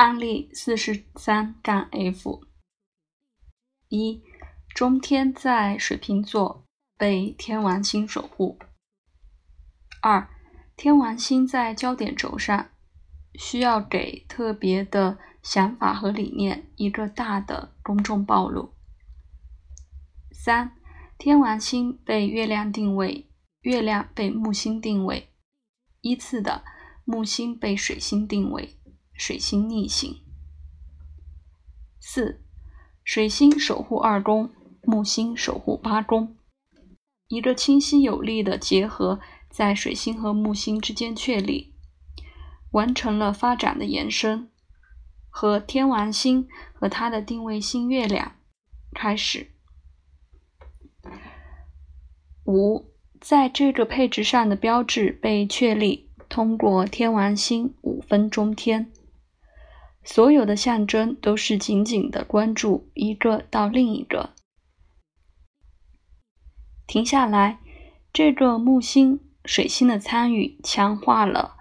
案例四十三杠 F 一，中天在水瓶座被天王星守护。二，天王星在焦点轴上，需要给特别的想法和理念一个大的公众暴露。三，天王星被月亮定位，月亮被木星定位，依次的木星被水星定位。水星逆行。四，水星守护二宫，木星守护八宫，一个清晰有力的结合在水星和木星之间确立，完成了发展的延伸，和天王星和它的定位星月亮开始。五，在这个配置上的标志被确立，通过天王星五分中天。所有的象征都是紧紧的关注一个到另一个。停下来，这个木星、水星的参与强化了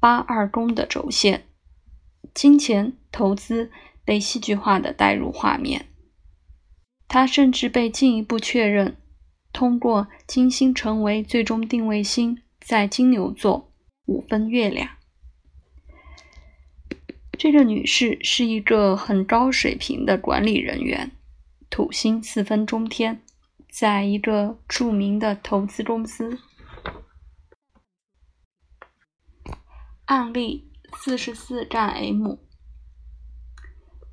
八二宫的轴线，金钱投资被戏剧化的带入画面。它甚至被进一步确认，通过金星成为最终定位星，在金牛座五分月亮。这个女士是一个很高水平的管理人员，土星四分中天，在一个著名的投资公司。案例四十四杠 M，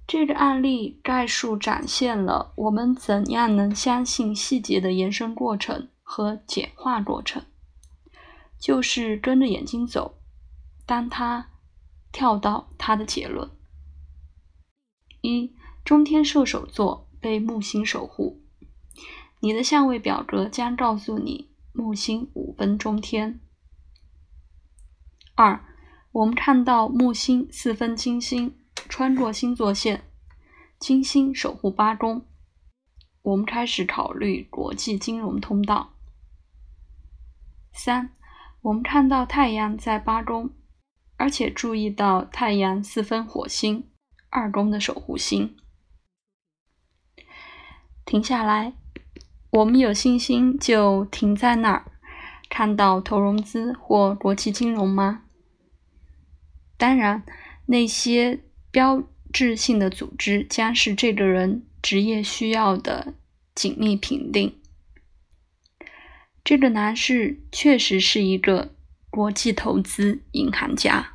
这个案例概述展现了我们怎样能相信细节的延伸过程和简化过程，就是跟着眼睛走，当它。跳到他的结论：一中天射手座被木星守护，你的相位表格将告诉你木星五分中天。二，我们看到木星四分金星穿过星座线，金星守护八宫，我们开始考虑国际金融通道。三，我们看到太阳在八宫。而且注意到太阳四分火星二宫的守护星。停下来，我们有信心就停在那儿，看到投融资或国际金融吗？当然，那些标志性的组织将是这个人职业需要的紧密评定。这个男士确实是一个。国际投资银行家。